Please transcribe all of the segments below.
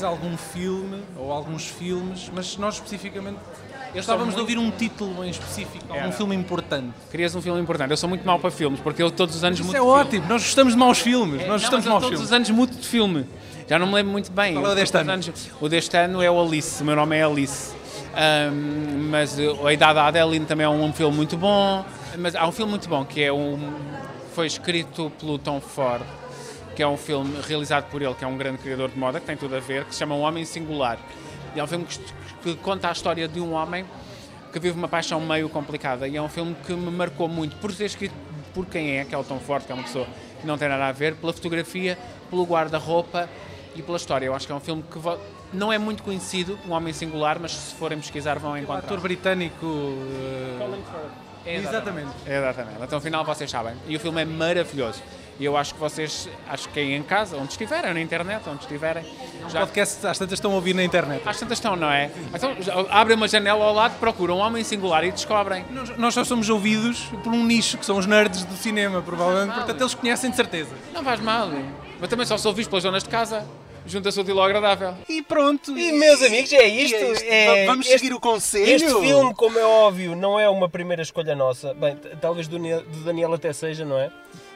mais algum filme ou alguns filmes, mas nós especificamente gostávamos de ouvir um título em específico, algum Era. filme importante. Querias um filme importante. Eu sou muito mau para filmes, porque eu todos os anos Isso mudo é de filme. ótimo, nós gostamos de maus filmes, É, nós não, gostamos mas de eu maus todos filmes. os anos mudo de filme. Já não me lembro muito bem. Qual é o Eu deste ano? anos- o deste ano é o Alice. O meu nome é Alice. Ahm, mas uh, A Idade da Adeline também é um filme muito bom. Mas há um filme muito bom que é um, foi escrito pelo Tom Ford, que é um filme realizado por ele, que é um grande criador de moda, que tem tudo a ver, que se chama Um Homem Singular. E é um filme que, que conta a história de um homem que vive uma paixão meio complicada. E é um filme que me marcou muito por ser escrito por quem é, que é o Tom Ford, que é uma pessoa que não tem nada a ver, pela fotografia, pelo guarda-roupa e pela história. Eu acho que é um filme que não é muito conhecido, Um Homem Singular, mas se forem pesquisar vão O encontrar. ator britânico. uh, É, Exatamente. Exatamente. Então, ao final, vocês sabem. E o filme é maravilhoso. E eu acho que vocês, acho que aí em casa, onde estiverem, na internet, onde estiverem, já podcasts às tantas estão a ouvir na internet. às tantas estão, não é? Então, abrem uma janela ao lado, procuram um homem singular e descobrem. Nós, nós só somos ouvidos por um nicho, que são os nerds do cinema, provavelmente. Portanto, eles conhecem de certeza. Não faz mal. Mas também só sou visto pelas zonas de casa. Junta-se o útil ao agradável. E pronto. E meus amigos, é isto. É isto. é- Vamos este- seguir o conselho? Este filme, como é óbvio, não é uma primeira escolha nossa. Bem, talvez do, do Daniel até seja, não é?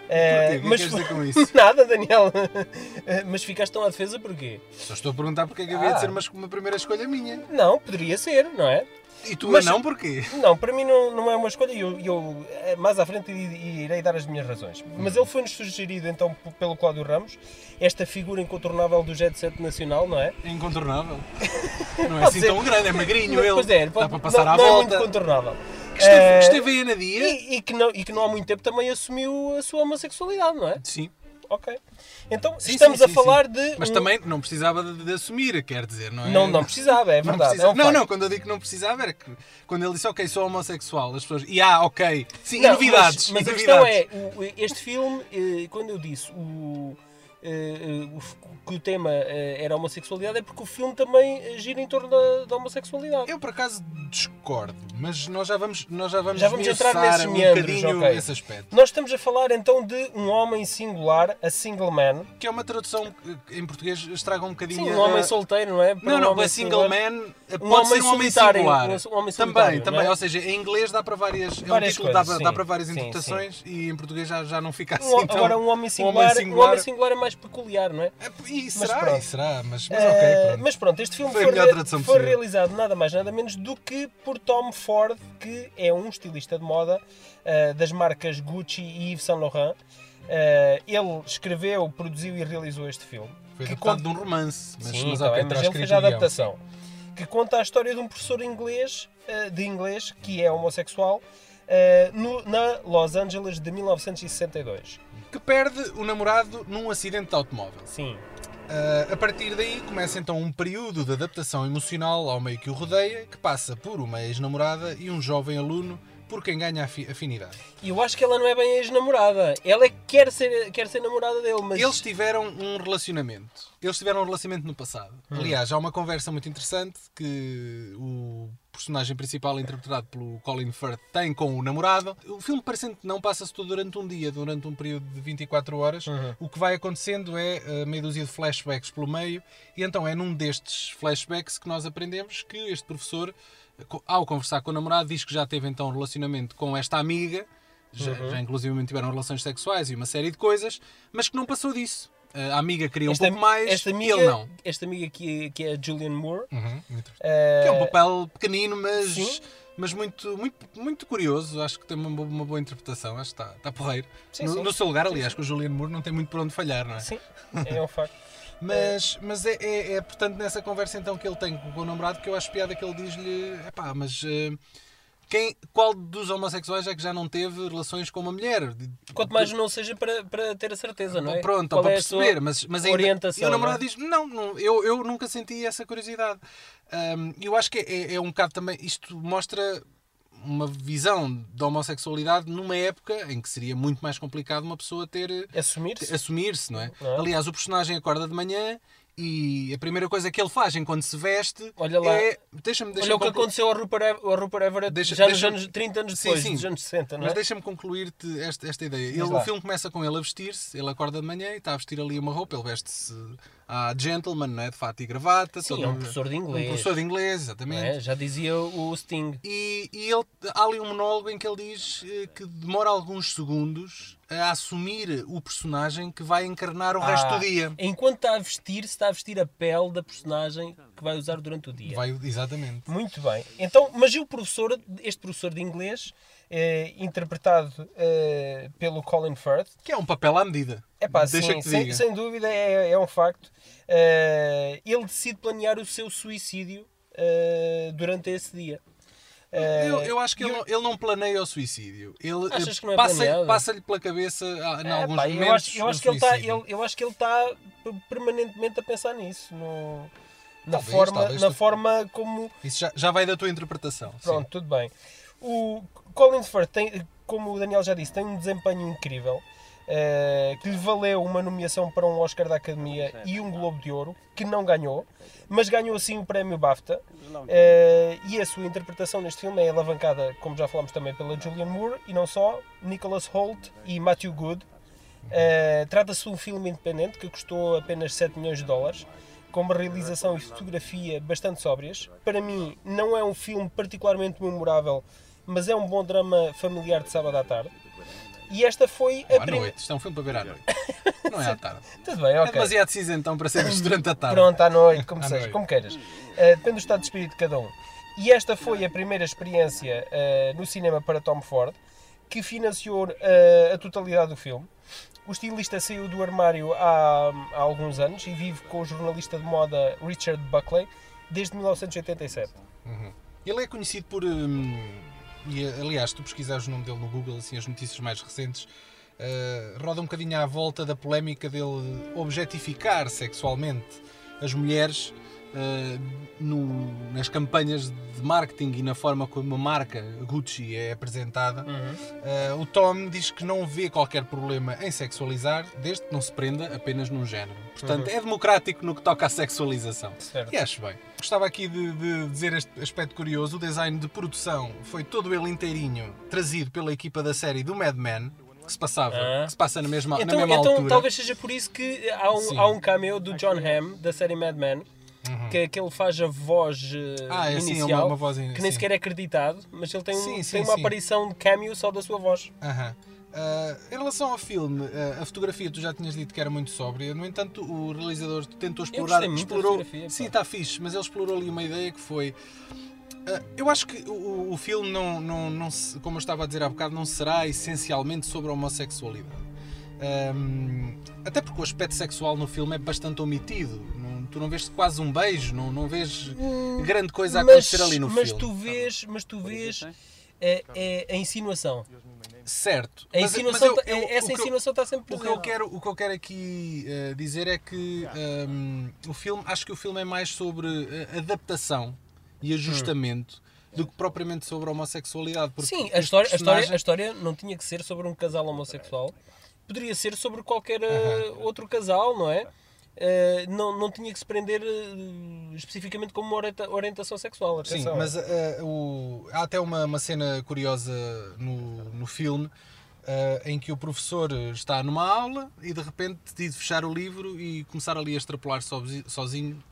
Eh, que é que queres dizer com isso? Nada, Daniel. Eh, mas ficaste tão à defesa porquê? Só estou a perguntar porque é que havia Ah. de ser uma, uma primeira escolha minha. Não, poderia ser, não é? E tu Mas- não porquê? Não, para mim não, não é uma escolha e eu, eu, eh, mais à frente irei dar as minhas razões. Mas ele foi-nos sugerido então pelo Cláudio Ramos, esta figura incontornável do Jet Set Nacional, não é? É incontornável. Não é assim tão grande, é magrinho ele. Pois é, Dá pode- para passar não, à não é volta. muito contornável. Que esteve, Eh, esteve aí a Nadia. E, e que não, e que não há muito tempo também assumiu a sua homossexualidade, não é? Sim. Ok. Então Sim, estamos sim, a sim, falar sim. de. Mas um- também não precisava de, de assumir, quer dizer, não é? Não, não precisava, é Não, verdade. precisa- é um não, não, quando eu digo que não precisava era que quando ele disse ok, sou homossexual, as pessoas. E ah, ok. Sim, Não, novidades. Mas, mas e a questão novidades. é, este filme, eh, quando eu disse o, que o tema eh, era a homossexualidade, é porque o filme também eh, gira em torno da, da homossexualidade. Eu por acaso discordo, mas nós já vamos, nós já vamos, Já vamos entrar nesses um meandros, bocadinho ok. esse aspecto. Nós estamos a falar então de um homem singular, a single man. Que é uma tradução que em português estraga um bocadinho. Sim, a- um homem solteiro, não é? Para Não, um não, homem a single singular. man Um pode homem ser um homem solitário, singular. um homem também, também. é? Ou seja, em inglês dá para várias. É um Várias título dá, coisas, dá sim. para várias Sim, interpretações e em português já, já não fica assim. Um- agora, um homem singular, um singular- homem singular é mais peculiar, não é? É, E Mas será, pronto. e será, mas, mas Eh, ok, pronto. mas pronto, este filme Foi foi, foi realizado nada mais nada menos do que por Tom Ford, que é um estilista de moda eh, das marcas Gucci e Yves Saint Laurent. Eh, ele escreveu, produziu e realizou este filme. Foi que adaptado conta- de um romance, mas, Sim, mas tá ok, bem, mas ele fez a adaptação. Que conta a história de um professor inglês, eh, de inglês, que é homossexual, eh, no- na Los Angeles de 1962. Que perde o namorado num acidente de automóvel. Sim. Uh, a partir daí começa então um período de adaptação emocional ao meio que o rodeia, que passa por uma ex-namorada e um jovem aluno por quem ganha afi- afinidade. E eu acho que ela não é bem ex-namorada. Ela que quer ser, quer ser namorada dele, mas... Eles tiveram um relacionamento. Eles tiveram um relacionamento no passado. Aliás, há uma conversa muito interessante que o personagem principal, interpretado pelo Colin Firth, tem com o namorado. O filme, parecendo que não, passa-se todo durante um dia, durante um período de 24 horas. O que vai acontecendo é uh, meia dúzia de flashbacks pelo meio, e então é num destes flashbacks que nós aprendemos que este professor, ao conversar com o namorado, diz que já teve então um relacionamento com esta amiga, já, já inclusive tiveram relações sexuais e uma série de coisas, mas que não passou disso. A amiga queria um esta, pouco mais esta e amiga, ele não. Esta amiga que, que é a Julianne Moore. Uhum, eh, que é um papel pequenino, mas, Sim. mas muito, muito, muito curioso. Acho que tem uma, boa- uma boa interpretação. Acho que está, está porreiro. Sim, no, sim. no seu lugar, aliás, que o Juliano Moore não tem muito por onde falhar, não é? Sim, é um facto. Mas, mas é, é, é, portanto nessa conversa então que ele tem com o namorado que eu acho piada que ele diz-lhe: epá, mas eh, quem, qual dos homossexuais é que já não teve relações com uma mulher? Quanto mais não seja para, para ter a certeza, não é? Pronto, Qual para é perceber, mas, mas ainda, orientação. E o namorado não é? diz: não, não eu, eu nunca senti essa curiosidade. Ahm, eu acho que é, é um bocado também. Isto mostra uma visão da homossexualidade numa época em que seria muito mais complicado uma pessoa ter Assumir-se. assumir-se, não é? Não é? Aliás, o personagem acorda de manhã e a primeira coisa que ele faz enquanto se veste Olha lá. é. Deixa-me deixa Olha o que aconteceu ao Rupert, Ev- ao Rupert Everett Deixa- já deixa- nos anos 30 anos Sim, depois, sim. dos anos 60, não Mas é? deixa-me concluir-te esta, esta ideia. Ele, o filme começa com ele a vestir-se, ele acorda de manhã e está a vestir ali uma roupa, ele veste-se à gentleman, não é? de fato e gravata. Sim, é um professor de inglês. Um professor de inglês, não exatamente. é? Já dizia o Sting. E, e ele, há ali um monólogo em que ele diz eh, que demora alguns segundos a assumir o personagem que vai encarnar o resto Ah, do dia. Enquanto está a vestir, está a vestir a pele da personagem que vai usar durante o dia. Vai, exatamente. Muito bem. Então, mas e o professor, este professor de inglês, eh, interpretado eh, pelo Colin Firth, Que é um papel à medida. é pá, Deixa sim, sem, sem dúvida é, é um facto. Eh, ele decide planear o seu suicídio eh, durante esse dia. Eu, eu acho que ele, não- ele não planeia o suicídio. Ele é passa, passa-lhe pela cabeça ah, em é, alguns pá, momentos. eu acho, eu o acho que ele está, suicídio. ele- eu acho que ele está permanentemente a pensar nisso, no- na Talvez, forma, talvez na tu- forma como Isso já, já vai da tua interpretação. sim. Pronto, tudo bem. O Colin Firth tem, como o Daniel já disse, tem um desempenho incrível. eh, que lhe valeu uma nomeação para um Oscar da Academia e um Globo de Ouro, que não ganhou, mas ganhou sim o prémio BAFTA. eh, e a sua interpretação neste filme é alavancada, como já falámos também, pela Julianne Moore e não só, Nicholas Holt e Matthew Good. Eh, Trata-se de um filme independente que custou apenas 7 milhões de dólares, com uma realização e fotografia bastante sóbrias. Para mim, não é um filme particularmente memorável, mas é um bom drama familiar de sábado à tarde. E esta foi Ou a à primeira. noite. Isto é um filme para ver à noite. Não é à tarde. Tudo bem, É ok. demasiado cinzentão para ser visto durante a tarde. Pronto, à noite, como À seja, noite. como queiras. Eh, depende do estado de espírito de cada um. E esta foi a primeira experiência eh, no cinema para Tom Ford, que financiou eh, a totalidade do filme. O estilista saiu do armário há, há alguns anos e vive com o jornalista de moda Richard Buckley desde 1987. Ele é conhecido por. hum, e, aliás, se tu pesquisares o nome dele no Google, assim, as notícias mais recentes, eh, roda um bocadinho à volta da polémica dele objetificar sexualmente as mulheres eh, no- nas campanhas de marketing e na forma como a marca Gucci é apresentada. Eh, o Tom diz que não vê qualquer problema em sexualizar, desde que não se prenda apenas num género. Portanto, é democrático no que toca à sexualização. Certo. E acho bem. Gostava aqui de, de dizer este aspecto curioso. O design de produção foi todo ele inteirinho trazido pela equipa da série do Mad Men, que se passava, Ah. que se passa na mesma, Então, na mesma então altura. talvez seja por isso que há um, Sim. há um cameo do John Hamm, da série Mad Men, que, que ele faz a voz eh, Ah, é assim, é inicial, uma- uma voz in- que nem sim. sequer é acreditado, mas ele tem, um- Sim, sim, tem uma sim. aparição de cameo só da sua voz. Aham. Ah, em relação ao filme, ah, a fotografia tu já tinhas dito que era muito sóbria, no entanto o realizador tentou explorar. explorou, sim, está fixe, mas ele explorou ali uma ideia que foi. ah, eu acho que o, o filme, não, não, não como eu estava a dizer há bocado, não será essencialmente sobre a homossexualidade. Ahm, até porque o aspecto sexual no filme é bastante omitido. Não- tu não vês quase um beijo, não, não vês grande coisa a acontecer ali no mas filme. tu vês, mas tu vês é, é a insinuação. Certo. A Mas- insinuação, mas eu- eu- essa o que eu- insinuação está sempre O que, presente. eu quero, o que eu quero aqui eh, dizer é que ehm, o filme, acho que o filme é mais sobre eh, adaptação e ajustamento do que propriamente sobre a homossexualidade. porque Sim, a história, a, história, personagem- a história não tinha que ser sobre um casal homossexual. Poderia ser sobre qualquer eh, outro casal, não é? Eh, não, não tinha que se prender eh, especificamente como uma orienta- orientação sexual. Sim, Atenção. mas eh, o- há até uma, uma cena curiosa no, no filme em que o professor está numa aula e de repente decide fechar o livro e começar ali a extrapolar sozi- sozinho,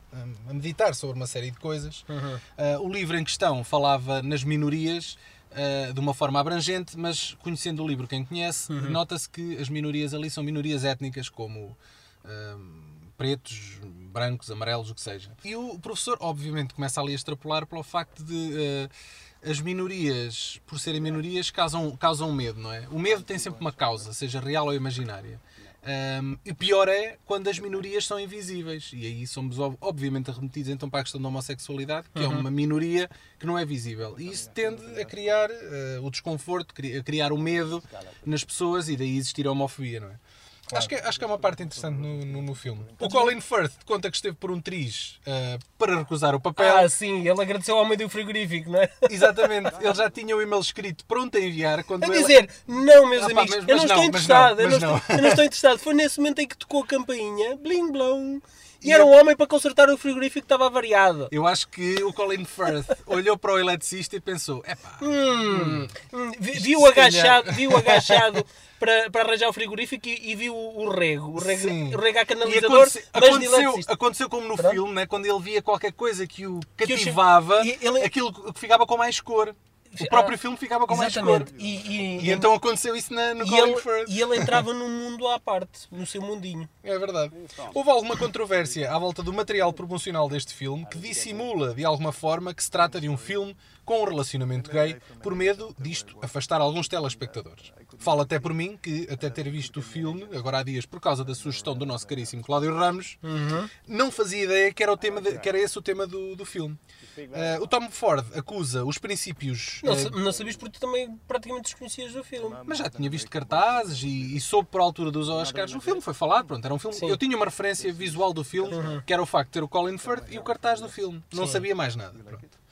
a meditar sobre uma série de coisas. Uhum. O livro em questão falava nas minorias eh, de uma forma abrangente, mas conhecendo o livro quem conhece, Uhum. nota-se que as minorias ali são minorias étnicas como eh, pretos, brancos, amarelos, o que seja. E o professor, obviamente, começa ali a extrapolar pelo facto de eh, as minorias, por serem minorias, causam, causam medo, não é? O medo tem sempre uma causa, seja real ou imaginária. Um, e pior é quando as minorias são invisíveis. E aí somos, ob- obviamente, remetidos então para a questão da homossexualidade, que é uma minoria que não é visível. E isso tende a criar eh, o desconforto, a criar o medo nas pessoas e daí existir a homofobia, não é? Acho, que, é- acho que é uma parte interessante no, no, no filme. O Colin Firth conta que esteve por um triz eh, para recusar o papel. Ah, sim, ele agradeceu ao homem do frigorífico, não é? Exatamente, ele já tinha o e-mail escrito pronto a enviar quando A ele... dizer, não, meus Ah, pá, amigos, mas- eu não estou interessado, não, eu, não estou, eu não estou interessado. Foi nesse momento em que tocou a campainha, bling blong, E era um homem para consertar o frigorífico que estava avariado. Eu acho que o Colin Firth olhou para o eletricista e pensou: epá, Hum, hum, Isto viu agachado, viu agachado para, para arranjar o frigorífico e, e viu o rego. O rego, Sim. o rego a canalizador, aconteceu, aconteceu, aconteceu como no Pronto. filme, né? quando ele via qualquer coisa que o Que cativava, e ele- aquilo que ficava com mais cor. O próprio Ah, filme ficava com mais Exatamente. cor. E, e- E então aconteceu isso na, no e Colin ele, Firth. e ele entrava num mundo à parte, no seu mundinho. É verdade. Houve alguma controvérsia à volta do material promocional deste filme que dissimula de alguma forma que se trata de um filme com um relacionamento gay, por medo disto afastar alguns telespectadores. Falo até por mim, que até ter visto o filme, agora há dias, por causa da sugestão do nosso caríssimo Cláudio Ramos, não fazia ideia que era, o tema de- que era esse o tema do, do filme. Eh, o Tom Ford acusa os princípios. Não, sa- não sabias porque tu também praticamente desconhecias do filme. mas já tinha visto cartazes e, e soube por altura dos Oscars. O filme foi falado, pronto, era um filme. Sim. Uhum. Eu tinha uma referência visual do filme, que era o facto de ter o Colin Firth e o cartaz do filme. Não Sim. sabia mais nada. Pronto.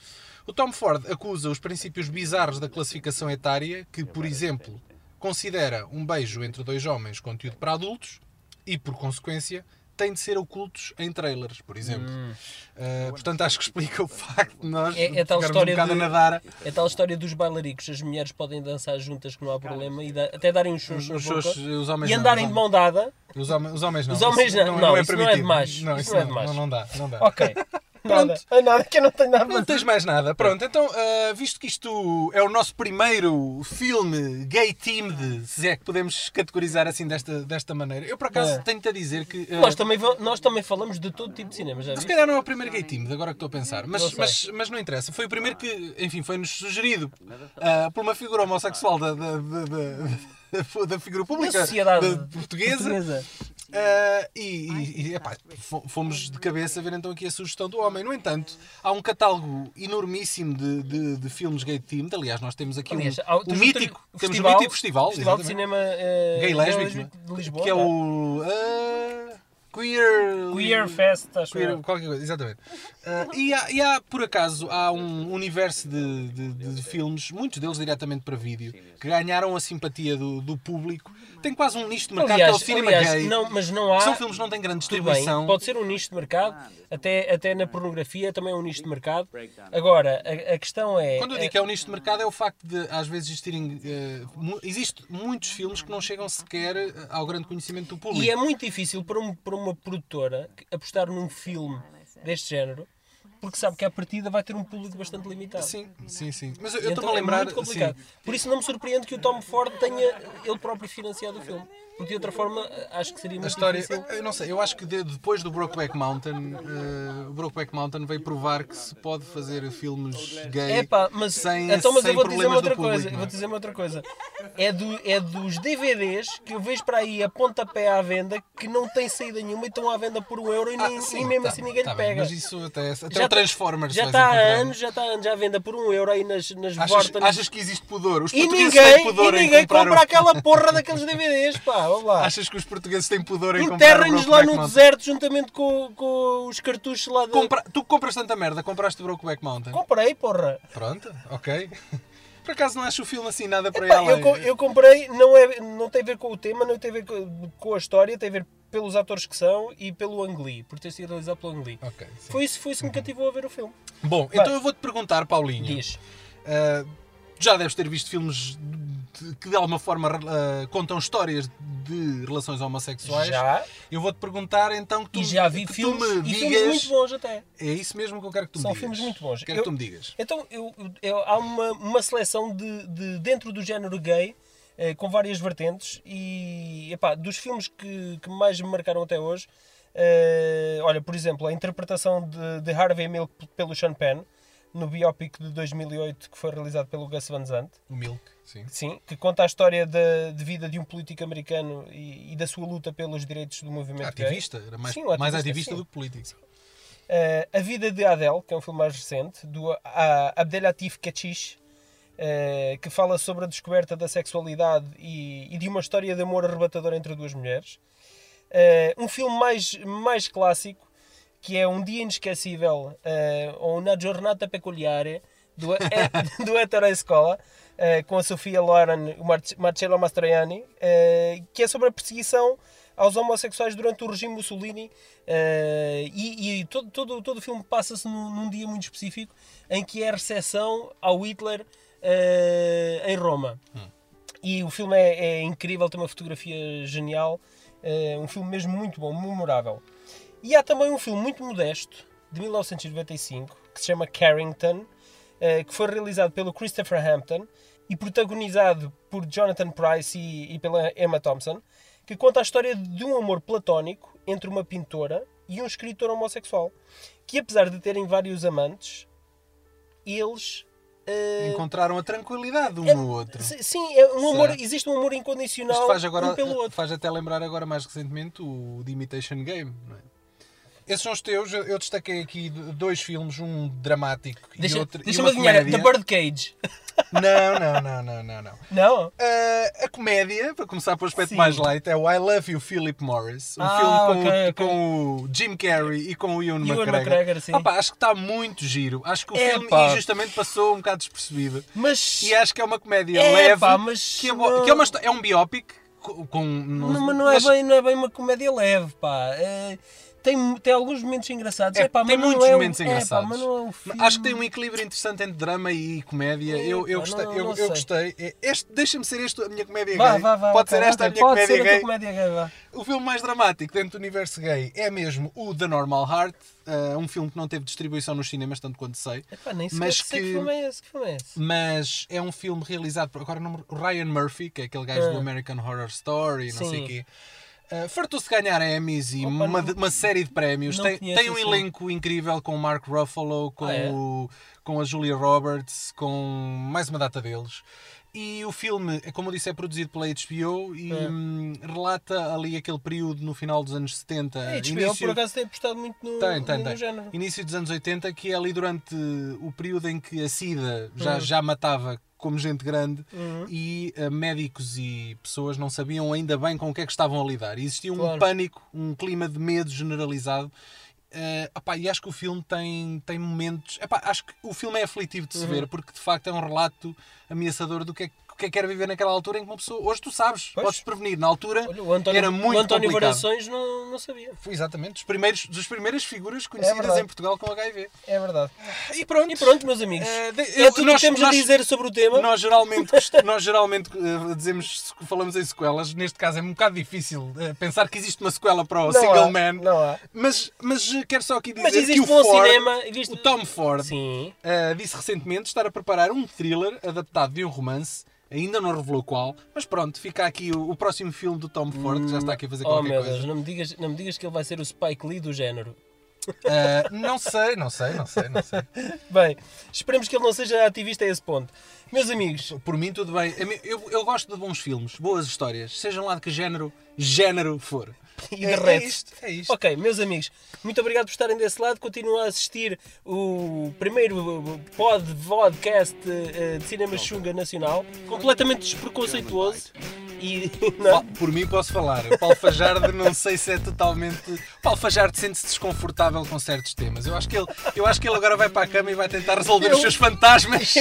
O Tom Ford acusa os princípios bizarros da classificação etária, que, por exemplo, considera um beijo entre dois homens conteúdo para adultos e, por consequência, tem de ser ocultos em trailers, por exemplo. Uh, portanto, acho que explica o facto de nós Hum. É- é tal história um bocado de- a nadar É tal história dos bailaricos, as mulheres podem dançar juntas que não há problema e da- até darem uns na os, seus- os homens e não, andarem os de mão dada. Os homens, os homens não. Os homens Isso não. Não, é isso não é de permitido. macho. Não, Isso isso não é de macho. Não, não dá, não dá. Ok. Pronto. Nada. É nada, que eu não tenho nada Não tens mais nada. Pronto, então, ah, visto que isto é o nosso primeiro filme gay themed, se é que podemos categorizar assim desta, desta maneira, eu por acaso É. tenho-te a dizer que. ah, Nós também, nós também falamos de todo tipo de cinema, já se calhar não é o primeiro gay themed, agora que estou a pensar, mas, mas, mas não interessa. Foi o primeiro que, enfim, foi-nos sugerido ah, por uma figura homossexual da, da, da, da, da figura pública Da sociedade da- portuguesa. portuguesa. Ah, e, e, epá, fo- fomos de cabeça ver então aqui a sugestão do homem. No entanto, há um catálogo enormíssimo de, de, de filmes gay themed. Aliás, nós temos aqui Aliás, um, um mítico, o temos um festival- mítico festival, Festival de Cinema eh, gay lésbico, de Lisboa. que é tá? o ah, Queer Queer Fest, acho Queer, eu. qualquer coisa, exatamente. Ah, e, há, e há, por acaso, há um universo de, de- de- de filmes, muitos deles diretamente para vídeo, que ganharam a simpatia do, do público. Tem quase um nicho de mercado que é o Aliás, cinema aliás, gay. não, mas não há. São filmes que não têm grande Tudo bem, distribuição. pode ser um nicho de mercado, até, até na pornografia também é um nicho de mercado. Agora, a, a questão é. Quando eu digo que é um nicho de mercado é o facto de às vezes existirem. eh, mu- existe muitos filmes que não chegam sequer eh, ao grande conhecimento do público. E é muito difícil para, um- para uma produtora apostar num filme deste género, porque sabe que à partida vai ter um público bastante limitado. Sim, sim, sim. Mas eu E estou-me então a lembrar. É muito complicado. sim. Por isso não me surpreende que o Tom Ford tenha ele próprio financiado o filme. Porque de outra forma acho que seria A muito história, difícil. eu não sei, eu acho que de- depois do Brokeback Mountain, eh, o Brokeback Mountain veio provar que se pode fazer filmes gay É pá, mas, sem, então, mas sem eu vou dizer outra público. coisa. é? Vou dizer uma outra coisa. É, do, é dos DVDs que eu vejo para aí a pontapé à venda que não tem saída nenhuma e estão à venda por um euro e nem, Ah, sim, nem mesmo tá assim ninguém tá lhe bem, pega. Mas isso até, até Já o Transformers Já está há anos, já está há anos à venda por um euro aí nas, nas Achas, Vorten. achas que existe pudor? Os E portugueses ninguém, têm pudor e ninguém comprar compra o- aquela porra daqueles DVDs, pá, vamos lá. Achas que os portugueses têm pudor em comprar Enterrem-nos lá no Mountain? deserto juntamente com, com os cartuchos lá de... Compra- Tu compras tanta merda, compraste o Brokeback Mountain? Comprei, porra. Pronto, ok. Por acaso não acho o filme assim nada para Pá, ela. eu, co- eu comprei, não, é, não tem a ver com o tema, não tem a ver com, com a história, tem a ver pelos atores que são e pelo Ang Lee, por ter sido realizado pelo Ang Lee. Ok, sim. Foi isso, foi isso que me cativou a ver o filme. Bom, Vai. então eu vou-te perguntar, Paulinho. Diz. Uh, já deves ter visto filmes de- que de alguma forma uh, contam histórias de relações homossexuais. Já. Eu vou-te perguntar então que tu, E já vi que tu filmes, me e digas. filmes muito bons até. É isso mesmo que eu quero que tu me São digas. filmes muito bons. Quero Eu- que tu me digas. Então, eu, eu- há uma, uma seleção de, de- dentro do género gay, com várias vertentes, e epá, dos filmes que, que mais me marcaram até hoje, eh, olha, por exemplo, a interpretação de, de Harvey Milk pelo Sean Penn, no biopic de 2008 que foi realizado pelo Gus Van Sant, O Milk, sim. sim, que conta a história da, de vida de um político americano e, e da sua luta pelos direitos do movimento gay. Ativista, era mais, Sim, um mais ativista, ativista sim. do que político. Eh, a Vida de Adele, que é um filme mais recente, do a- Abdelatif Kechiche, eh, que fala sobre a descoberta da sexualidade e, e de uma história de amor arrebatador entre duas mulheres. Eh, um filme mais, mais clássico, que é Um Dia Inesquecível, eh, ou Una Giornata Peculiare, do, do Ettore Escola, com a Sofia Loren e o Mar- Marcello Mastroianni, que é sobre a perseguição aos homossexuais durante o regime Mussolini uh, e, e, todo, todo, todo o filme passa-se num, num, dia muito específico em que é a recepção ao Hitler uh, em Roma. Hum. E o filme é, é, incrível, tem uma fotografia genial, uh, um filme mesmo muito bom, memorável. E há também um filme muito modesto, de 1995, que se chama Carrington, que foi realizado pelo Christopher Hampton e protagonizado por Jonathan Price e, e pela Emma Thompson, que conta a história de um amor platónico entre uma pintora e um escritor homossexual, que apesar de terem vários amantes, eles Uh, Encontraram a tranquilidade um é, no outro. Sim, é um amor, existe um amor incondicional faz agora, um pelo outro. Faz até lembrar agora mais recentemente o The Imitation Game, não é? Esses são os teus. Eu destaquei aqui dois filmes, um dramático deixa, e outro. Deixa-me adivinhar, The Birdcage. Não, não, não, não, não. Não? não? Uh, a comédia, para começar pelo aspecto Sim. mais light, é o I Love You, Philip Morris. Um ah, filme com, okay, o, okay. com o Jim Carrey e com o Ewan, Ewan McGregor. McGregor sim. Acho que está muito giro. Acho que o é, filme pá. injustamente passou um bocado despercebido. Mas... E acho que é uma comédia é, leve. Pá, mas que, é, que é, uma, é um biopic com... não, mas não é, bem, não é bem uma comédia leve, pá. É tem, tem alguns momentos engraçados. É, pá, tem muitos é momentos um, engraçados. É, pá, é. Acho que tem um equilíbrio interessante entre drama e comédia. É, eu, eu pá, gostei. não, eu, não eu gostei. É, este, Deixa-me ser este a minha comédia vá, gay. Vá, vá, Pode okay, ser esta okay, a minha comédia ser gay. A comédia gay. O filme mais dramático dentro do universo gay é mesmo o The Normal Heart. Uh, um filme que não teve distribuição nos cinemas, tanto quanto sei. Epá, nem mas que, que filme é esse, que filme é esse? Mas é um filme realizado por agora o Ryan Murphy, que é aquele gajo Ah. do American Horror Story, não Sim. sei o quê. Uh, Fartou-se de ganhar Emmys e Opa, uma, não- uma série de prémios. Tem, tem um esse elenco incrível com o Mark Ruffalo, com, Ah, é? o, com a Julia Roberts, com mais uma data deles. E o filme, é como eu disse, é produzido pela HBO e É. hum, relata ali aquele período no final dos anos 70. A HBO início- por acaso tem apostado muito no, tem, tem, no, tem. género. Início dos anos 80, que é ali durante o período em que a SIDA já, Uhum. já matava como gente grande Uhum. e eh, médicos e pessoas não sabiam ainda bem com o que é que estavam a lidar. E existia um Claro. pânico, um clima de medo generalizado. Eh, opá, e acho que o filme tem, tem momentos. Epá, acho que o filme é aflitivo de se Uhum. ver porque de facto é um relato ameaçador do que é, que é que era viver naquela altura em que uma pessoa. Hoje tu sabes, Pois. podes prevenir. Na altura Olha, o António, era muito o António. Variações não, não sabia. Foi exatamente dos primeiros, das primeiras figuras conhecidas É em Portugal com HIV. É verdade. E pronto. E pronto, meus amigos. Eh, de- é tudo o nós- que temos nós- a dizer sobre o tema. Nós geralmente, nós geralmente eh, dizemos, falamos em sequelas. Neste caso é um bocado difícil eh, pensar que existe uma sequela para o não Single há, Man. Não há. Mas, mas quero só aqui dizer Mas que existe o bom Ford, cinema. Existe... o Tom Ford, disse recentemente estar a preparar um thriller adaptado de um romance. Ainda não revelou qual, mas pronto, fica aqui o, o próximo filme do Tom Ford, que já está aqui a fazer Oh qualquer meu coisa. Deus, não me, digas, não me digas que ele vai ser o Spike Lee do género. Eh, não sei, não sei, não sei, não sei. Bem, esperemos que ele não seja ativista a esse ponto. Meus amigos, Por mim, tudo bem. Eu, eu gosto de bons filmes, boas histórias, sejam lá de que género, género for. e É, é derrete. isto, é isto. Ok, meus amigos, muito obrigado por estarem desse lado. Continuem a assistir o primeiro pod, podcast eh, de cinema chunga nacional, completamente despreconceituoso. E não, Pa- Por mim posso falar. O Paulo Fajardo não sei se é totalmente. O Paulo Fajardo sente-se desconfortável com certos temas. Eu acho, que ele, eu acho que ele agora vai para a cama e vai tentar resolver Eu- os seus fantasmas.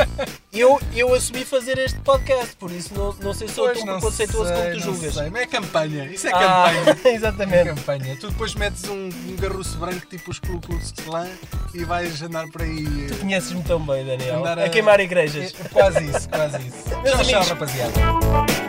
eu, eu assumi fazer este podcast, por isso não, não sei se tão não preconceituoso como tu não julgas. sei. Mas é campanha. Isso é Ah, campanha. É exatamente. campanha. Tu depois metes um, um garruço branco tipo os Ku Klux Klan e vais andar por aí. eh, Conheces-me tão bem, Daniel. Andar A a- queimar igrejas. é, Quase isso, quase isso. Meus Tchau, tchau, rapaziada.